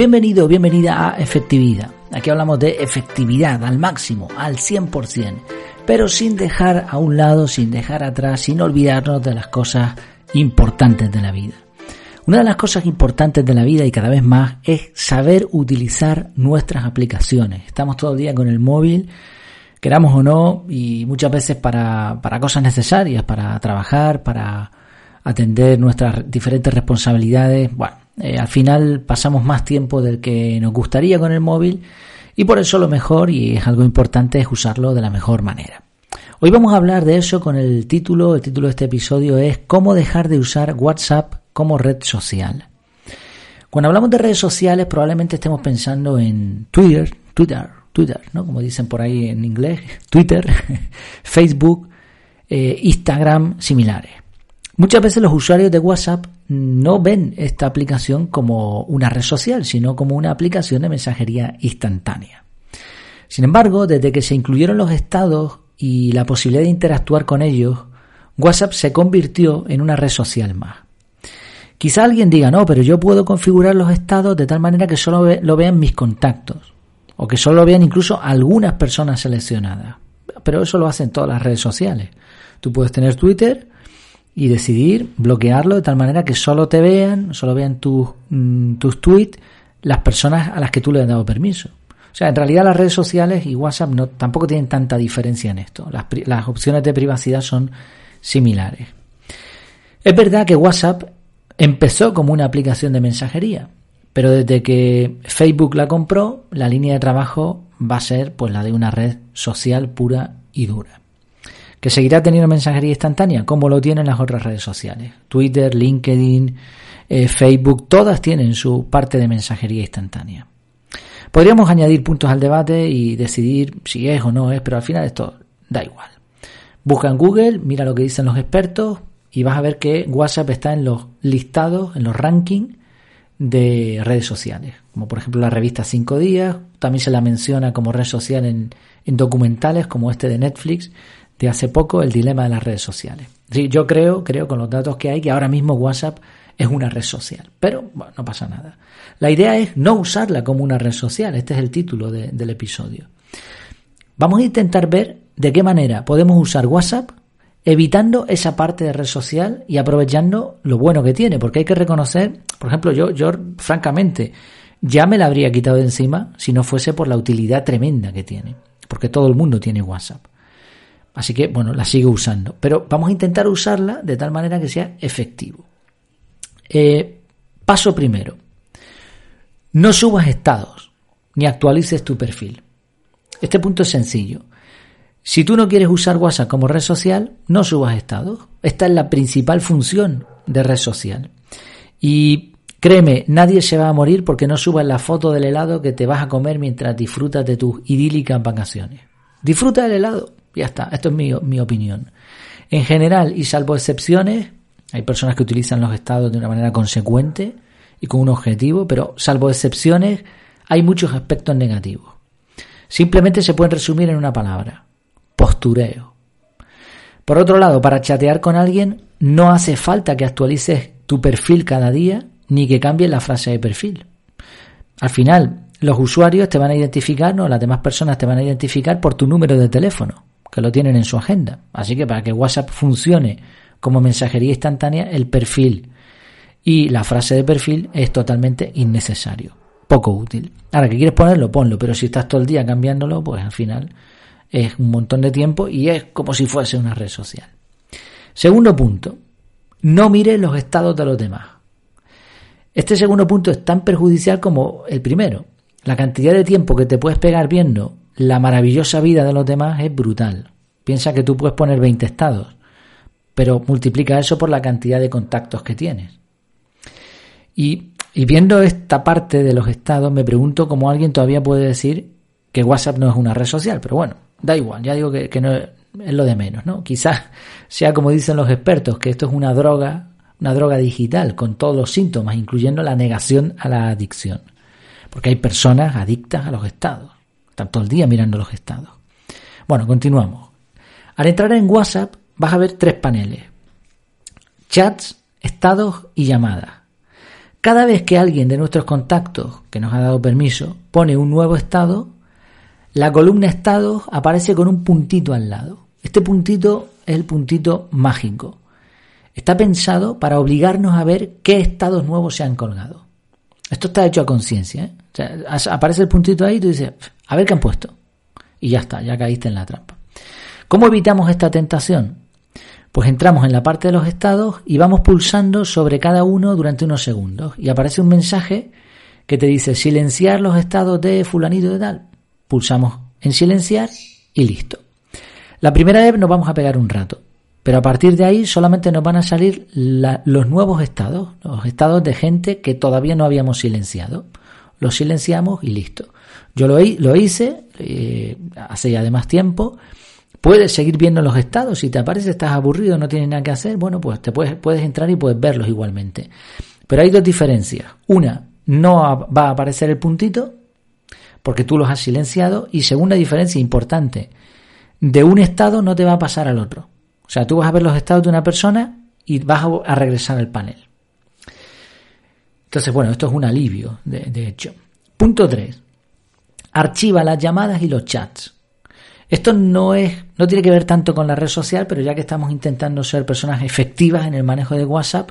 Bienvenido, bienvenida a Efectividad. Aquí hablamos de efectividad al máximo, al 100%, pero sin dejar a un lado, sin dejar atrás, sin olvidarnos de las cosas importantes de la vida. Una de las cosas importantes de la vida y cada vez más es saber utilizar nuestras aplicaciones. Estamos todo el día con el móvil, queramos o no, y muchas veces para, para cosas necesarias, para trabajar, para atender nuestras diferentes responsabilidades. Bueno, eh, al final pasamos más tiempo del que nos gustaría con el móvil y por eso lo mejor, y es algo importante, es usarlo de la mejor manera. Hoy vamos a hablar de eso con el título, el título de este episodio es cómo dejar de usar WhatsApp como red social. Cuando hablamos de redes sociales probablemente estemos pensando en Twitter, Twitter, Twitter, ¿no? Como dicen por ahí en inglés, Twitter, Facebook, eh, Instagram, similares. Muchas veces los usuarios de WhatsApp no ven esta aplicación como una red social, sino como una aplicación de mensajería instantánea. Sin embargo, desde que se incluyeron los estados y la posibilidad de interactuar con ellos, WhatsApp se convirtió en una red social más. Quizá alguien diga, no, pero yo puedo configurar los estados de tal manera que solo lo vean mis contactos, o que solo lo vean incluso algunas personas seleccionadas. Pero eso lo hacen todas las redes sociales. Tú puedes tener Twitter y decidir bloquearlo de tal manera que solo te vean, solo vean tus, mm, tus tweets las personas a las que tú le has dado permiso. O sea, en realidad las redes sociales y WhatsApp no, tampoco tienen tanta diferencia en esto. Las, las opciones de privacidad son similares. Es verdad que WhatsApp empezó como una aplicación de mensajería, pero desde que Facebook la compró, la línea de trabajo va a ser pues la de una red social pura y dura que seguirá teniendo mensajería instantánea, como lo tienen las otras redes sociales. Twitter, LinkedIn, eh, Facebook, todas tienen su parte de mensajería instantánea. Podríamos añadir puntos al debate y decidir si es o no es, pero al final esto da igual. Busca en Google, mira lo que dicen los expertos y vas a ver que WhatsApp está en los listados, en los rankings de redes sociales, como por ejemplo la revista Cinco Días, también se la menciona como red social en documentales como este de Netflix, de hace poco, el dilema de las redes sociales. Sí, yo creo, creo con los datos que hay, que ahora mismo WhatsApp es una red social, pero bueno, no pasa nada. La idea es no usarla como una red social, este es el título del episodio. Vamos a intentar ver de qué manera podemos usar WhatsApp evitando esa parte de red social y aprovechando lo bueno que tiene, porque hay que reconocer, por ejemplo, yo, yo francamente ya me la habría quitado de encima si no fuese por la utilidad tremenda que tiene, porque todo el mundo tiene WhatsApp. Así que, bueno, la sigo usando. Pero vamos a intentar usarla de tal manera que sea efectivo. Eh, paso primero. No subas estados ni actualices tu perfil. Este punto es sencillo. Si tú no quieres usar WhatsApp como red social, no subas estados. Esta es la principal función de red social. Y créeme, nadie se va a morir porque no subas la foto del helado que te vas a comer mientras disfrutas de tus idílicas vacaciones. Disfruta del helado, ya está, esto es mi, mi opinión. En general, y salvo excepciones, hay personas que utilizan los estados de una manera consecuente y con un objetivo, pero salvo excepciones, hay muchos aspectos negativos. Simplemente se pueden resumir en una palabra, postureo. Por otro lado, para chatear con alguien no hace falta que actualices tu perfil cada día ni que cambies la frase de perfil. Al final, los usuarios te van a identificar, no, las demás personas te van a identificar por tu número de teléfono que lo tienen en su agenda. Así que para que WhatsApp funcione como mensajería instantánea, el perfil y la frase de perfil es totalmente innecesario, poco útil. Ahora que quieres ponerlo, ponlo, pero si estás todo el día cambiándolo, pues al final es un montón de tiempo y es como si fuese una red social. Segundo punto, no mires los estados de los demás. Este segundo punto es tan perjudicial como el primero. La cantidad de tiempo que te puedes pegar viendo la maravillosa vida de los demás es brutal. Piensa que tú puedes poner 20 estados, pero multiplica eso por la cantidad de contactos que tienes. Y, viendo esta parte de los estados, me pregunto cómo alguien todavía puede decir que WhatsApp no es una red social, pero bueno, da igual, ya digo que, no es, lo de menos, ¿no? Quizás sea como dicen los expertos, que esto es una droga, una droga digital con todos los síntomas, incluyendo la negación a la adicción. Porque hay personas adictas a los estados. Están todo el día mirando los estados. Bueno, continuamos. Al entrar en WhatsApp vas a ver tres paneles. Chats, estados y llamadas. Cada vez que alguien de nuestros contactos que nos ha dado permiso pone un nuevo estado, la columna estado aparece con un puntito al lado. Este puntito es el puntito mágico. Está pensado para obligarnos a ver qué estados nuevos se han colgado. Esto está hecho a conciencia. ¿eh? aparece el puntito ahí y tú dices, a ver qué han puesto. Y ya está, ya caíste en la trampa. ¿Cómo evitamos esta tentación? Pues entramos en la parte de los estados y vamos pulsando sobre cada uno durante unos segundos y aparece un mensaje que te dice silenciar los estados de fulanito de tal. Pulsamos en silenciar y listo. La primera vez nos vamos a pegar un rato, pero a partir de ahí solamente nos van a salir los nuevos estados, los estados de gente que todavía no habíamos silenciado. Los silenciamos y listo. Yo lo, hice eh, hace ya de más tiempo Puedes seguir viendo los estados. Si te aparece, estás aburrido, no tienes nada que hacer, bueno, pues te puedes, puedes entrar y puedes verlos igualmente. Pero hay dos diferencias. Una, no va a aparecer el puntito porque tú los has silenciado. Y segunda diferencia importante, de un estado no te va a pasar al otro. O sea, tú vas a ver los estados de una persona y vas a regresar al panel. Entonces, bueno, esto es un alivio, de, hecho. Punto 3. Archiva las llamadas y los chats. Esto no es, no tiene que ver tanto con la red social, pero ya que estamos intentando ser personas efectivas en el manejo de WhatsApp,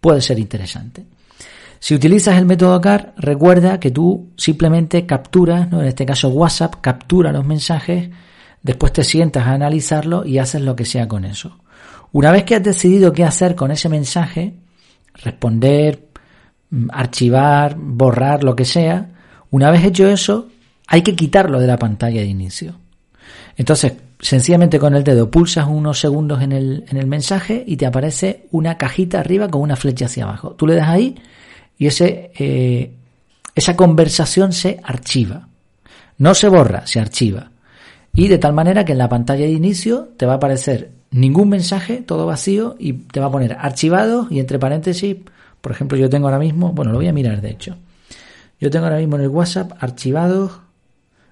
puede ser interesante. Si utilizas el método CAR, recuerda que tú simplemente capturas, ¿no? en este caso WhatsApp, captura los mensajes, después te sientas a analizarlo y haces lo que sea con eso. Una vez que has decidido qué hacer con ese mensaje, responder, mm, archivar, borrar, lo que sea, una vez hecho eso, hay que quitarlo de la pantalla de inicio. Entonces, sencillamente con el dedo pulsas unos segundos en el, en el mensaje y te aparece una cajita arriba con una flecha hacia abajo. Tú le das ahí y ese, eh, esa conversación se archiva. No se borra, se archiva. Y de tal manera que en la pantalla de inicio te va a aparecer ningún mensaje, todo vacío, y te va a poner archivado y entre paréntesis, por ejemplo, yo tengo ahora mismo, bueno, lo voy a mirar de hecho. Yo tengo ahora mismo en el WhatsApp archivados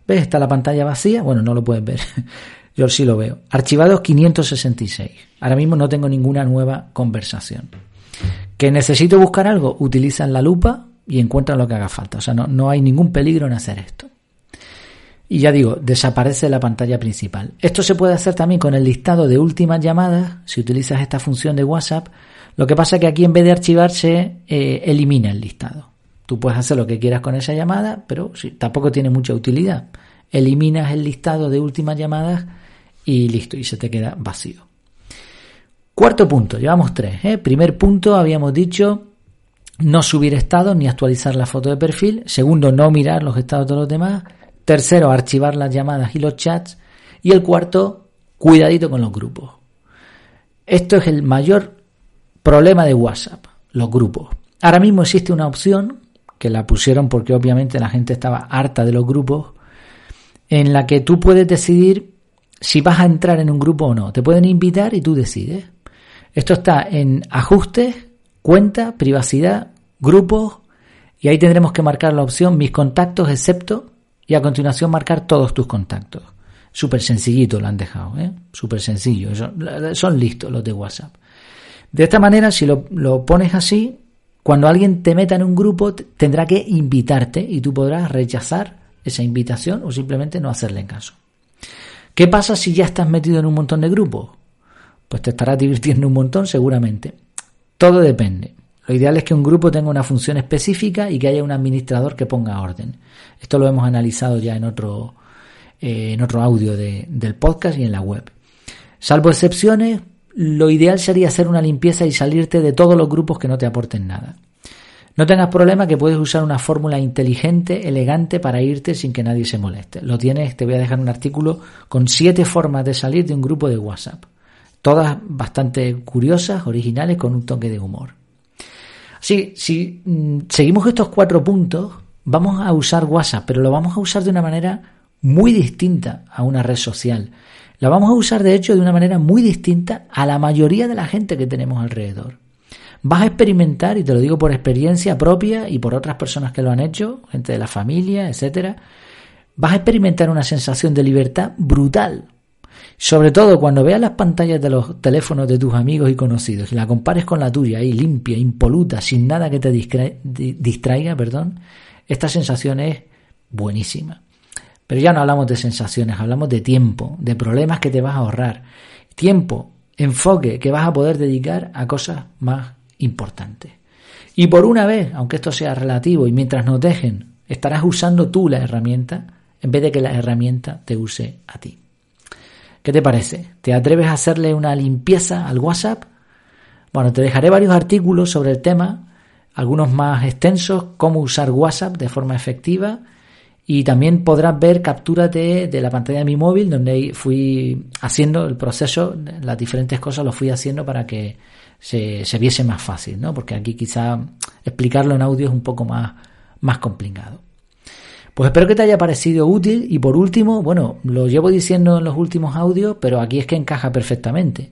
¿Ves? Está la pantalla vacía. Bueno, no lo puedes ver. Yo sí lo veo. Archivados 566. Ahora mismo no tengo ninguna nueva conversación. ¿Que necesito buscar algo? Utilizan la lupa y encuentran lo que haga falta. O sea, no, no hay ningún peligro en hacer esto. Y ya digo, desaparece la pantalla principal. Esto se puede hacer también con el listado de últimas llamadas, si utilizas esta función de WhatsApp. Lo que pasa es que aquí en vez de archivarse, eh, elimina el listado. Tú puedes hacer lo que quieras con esa llamada, pero tampoco tiene mucha utilidad. Eliminas el listado de últimas llamadas y listo, y se te queda vacío. Cuarto punto, llevamos tres. ¿eh? Primer punto, habíamos dicho no subir estados ni actualizar la foto de perfil. Segundo, no mirar los estados de los demás. Tercero, archivar las llamadas y los chats. Y el cuarto, cuidadito con los grupos. Esto es el mayor problema de WhatsApp, los grupos. Ahora mismo existe una opción que la pusieron porque obviamente la gente estaba harta de los grupos, en la que tú puedes decidir si vas a entrar en un grupo o no. Te pueden invitar y tú decides. Esto está en ajustes, cuenta, privacidad, grupos, y ahí tendremos que marcar la opción mis contactos excepto y a continuación marcar todos tus contactos. Súper sencillito lo han dejado, ¿eh? Súper sencillo. Son, listos los de WhatsApp. De esta manera, si lo, lo pones así, cuando alguien te meta en un grupo, tendrá que invitarte y tú podrás rechazar esa invitación o simplemente no hacerle caso. ¿Qué pasa si ya estás metido en un montón de grupos? Pues te estarás divirtiendo un montón seguramente. Todo depende. Lo ideal es que un grupo tenga una función específica y que haya un administrador que ponga orden. Esto lo hemos analizado ya en otro, eh, en otro audio del podcast y en la web. Salvo excepciones, lo ideal sería hacer una limpieza y salirte de todos los grupos que no te aporten nada. No tengas problema que puedes usar una fórmula inteligente, elegante para irte sin que nadie se moleste. Lo tienes, te voy a dejar un artículo con siete formas de salir de un grupo de WhatsApp. Todas bastante curiosas, originales, con un toque de humor. Así, si mm, seguimos estos cuatro puntos, vamos a usar WhatsApp, pero lo vamos a usar de una manera muy distinta a una red social. La vamos a usar de hecho de una manera muy distinta a la mayoría de la gente que tenemos alrededor. Vas a experimentar, y te lo digo por experiencia propia y por otras personas que lo han hecho, gente de la familia, etcétera, vas a experimentar una sensación de libertad brutal. Sobre todo cuando veas las pantallas de los teléfonos de tus amigos y conocidos y la compares con la tuya, ahí limpia, impoluta, sin nada que te distraiga, perdón, esta sensación es buenísima. Pero ya no hablamos de sensaciones, hablamos de tiempo, de problemas que te vas a ahorrar. Tiempo, enfoque que vas a poder dedicar a cosas más importantes. Y por una vez, aunque esto sea relativo y mientras nos dejen, estarás usando tú la herramienta en vez de que la herramienta te use a ti. ¿Qué te parece? ¿Te atreves a hacerle una limpieza al WhatsApp? Bueno, te dejaré varios artículos sobre el tema, algunos más extensos, cómo usar WhatsApp de forma efectiva y también podrás ver capturas de, la pantalla de mi móvil donde fui haciendo el proceso, las diferentes cosas lo fui haciendo para que se, se viese más fácil, ¿no? Porque aquí quizá explicarlo en audio es un poco más, más complicado. Pues espero que te haya parecido útil y por último, bueno, lo llevo diciendo en los últimos audios, pero aquí es que encaja perfectamente.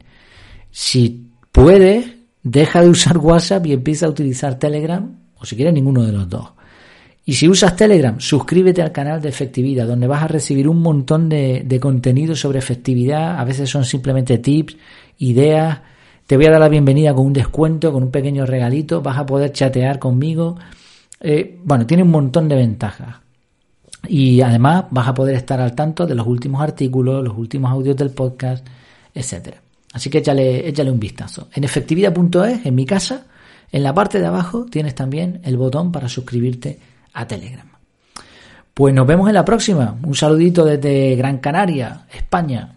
Si puedes, deja de usar WhatsApp y empieza a utilizar Telegram o si quieres ninguno de los dos. Y si usas Telegram, suscríbete al canal de efectividad, donde vas a recibir un montón de, de, contenido sobre efectividad. A veces son simplemente tips, ideas. Te voy a dar la bienvenida con un descuento, con un pequeño regalito. Vas a poder chatear conmigo. Eh, bueno, tiene un montón de ventajas. Y además vas a poder estar al tanto de los últimos artículos, los últimos audios del podcast, etcétera. Así que échale, échale un vistazo. En efectividad.es, en mi casa, en la parte de abajo tienes también el botón para suscribirte a Telegram. Pues nos vemos en la próxima. Un saludito desde Gran Canaria, España.